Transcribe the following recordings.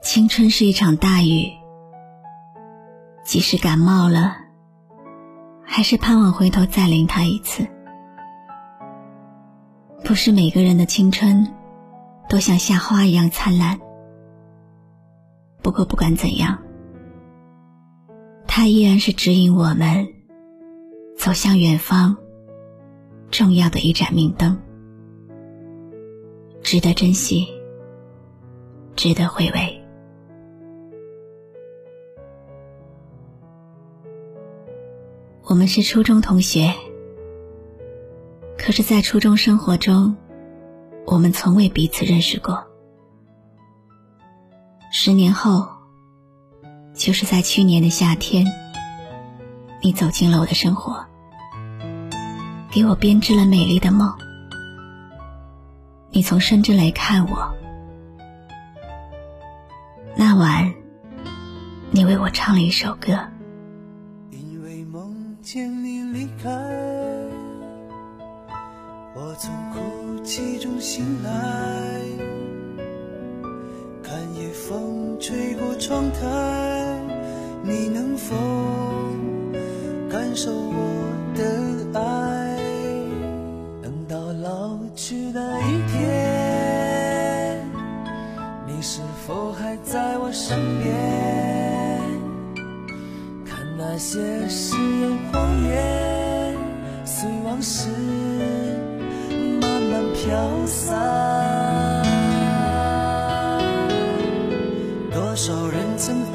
青春是一场大雨，即使感冒了，还是盼望回头再淋它一次。不是每个人的青春都像夏花一样灿烂，不过不管怎样，它依然是指引我们走向远方重要的一盏明灯，值得珍惜，值得回味。我们是初中同学，可是，在初中生活中，我们从未彼此认识过。十年后，就是在去年的夏天，你走进了我的生活，给我编织了美丽的梦。你从深圳来看我，那晚，你为我唱了一首歌。见你离开，我从哭泣中醒来，看夜风吹过窗台，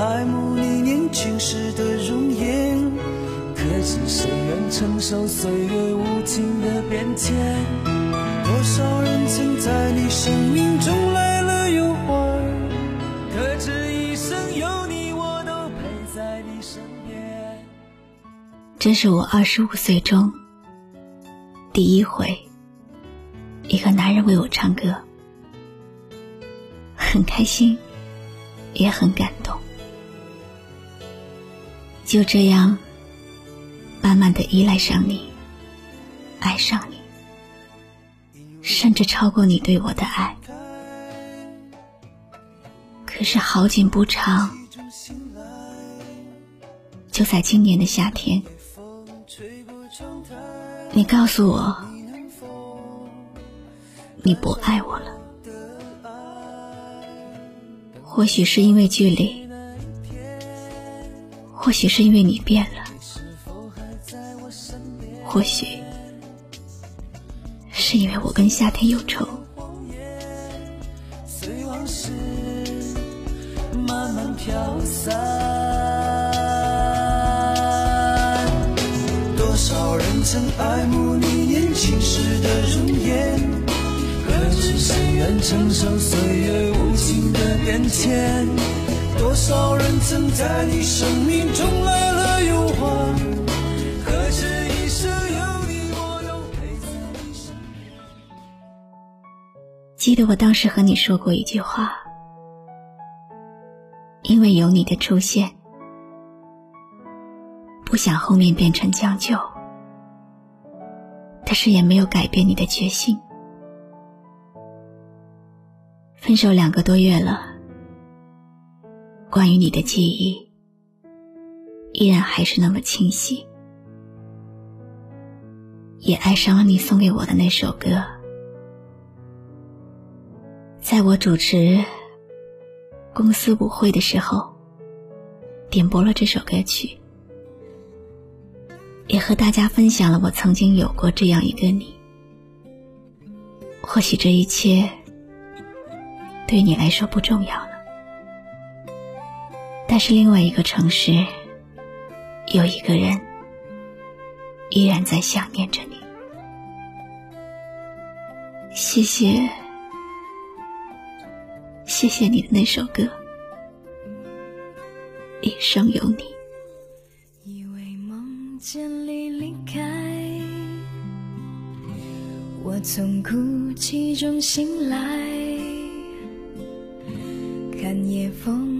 爱慕你年轻时的容颜，可知谁愿承受岁月无情的变迁？多少人曾在你生命中来了又还，可知一生有你，我都陪在你身边。这是我二十五岁中。第一回，一个男人为我唱歌，很开心，也很感动。就这样，慢慢的依赖上你，爱上你，甚至超过你对我的爱。可是好景不长，就在今年的夏天。你告诉我，你不爱我了。或许是因为距离，或许是因为你变了，或许是因为我跟夏天有仇。多少人曾爱慕你年轻时的容颜，可知谁愿承受岁月无情的变迁？多少人曾在你生命中来了又还，可知一生有你，我都。记得我当时和你说过一句话，因为有你的出现，不想后面变成将就。但是也没有改变你的决心。分手两个多月了，关于你的记忆依然还是那么清晰，也爱上了你送给我的那首歌。在我主持公司舞会的时候，点播了这首歌曲。也和大家分享了我曾经有过这样一个你。或许这一切对你来说不重要，但是另外一个城市有一个人依然在想念着你。谢谢，谢谢你的那首歌。一生有你。以为梦见你离开，我从哭泣中醒来，看夜风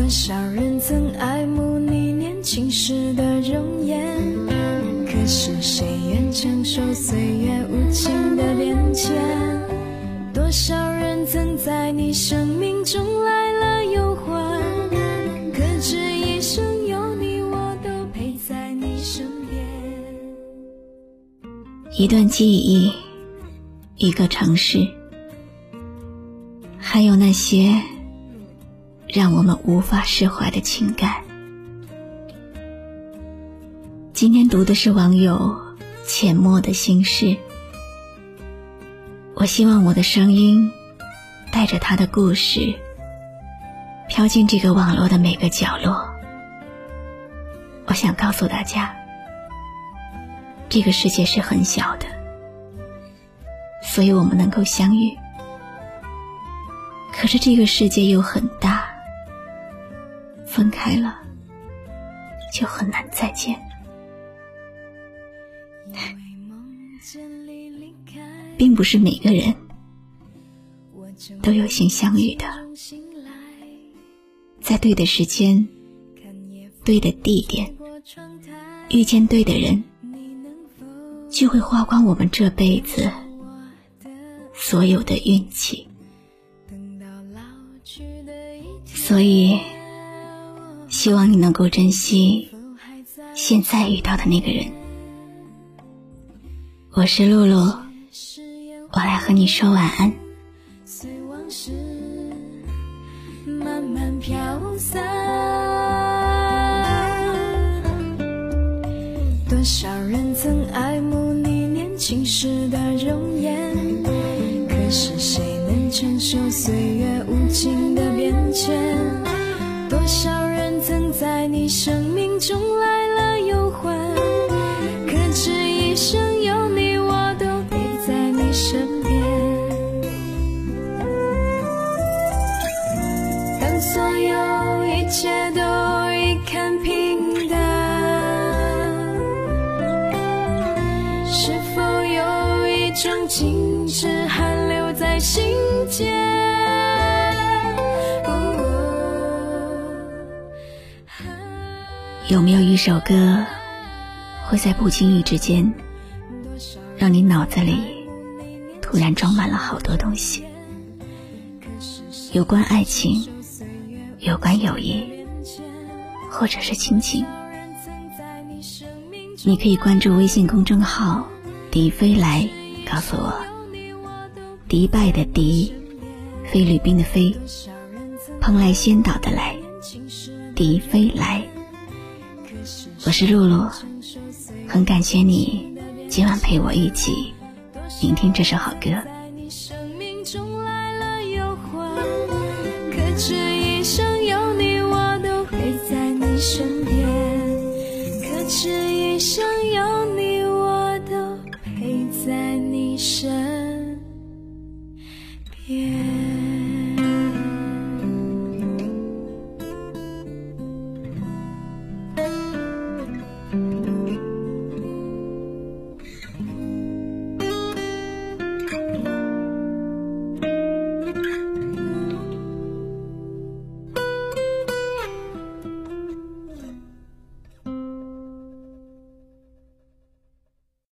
多少人曾爱慕你年轻时的容颜，可是谁愿承受岁月无情的变迁？多少人曾在你生命中来了又还，可知一生有你，我都陪在你身边。一段记忆，一个城市，还有那些让我们无法释怀的情感。今天读的是网友浅墨的心事。我希望我的声音带着他的故事飘进这个网络的每个角落。我想告诉大家，这个世界是很小的，所以我们能够相遇。可是这个世界又很大，分开了就很难再见。并不是每个人都有幸相遇的，在对的时间、对的地点遇见对的人，就会花光我们这辈子所有的运气。所以，希望你能够珍惜现在遇到的那个人。我是露露。我来和你说晚安。随往事慢慢飘散，多少是否有一种静止还留在心间？有没有一首歌，会在不经意之间，让你脑子里？突然装满了好多东西，有关爱情，有关友谊，或者是亲情。你可以关注微信公众号“迪飞来”，告诉我。迪拜的迪，菲律宾的菲，蓬莱仙岛的来，迪飞来。我是露露，很感谢你今晚陪我一起。聆听这首好歌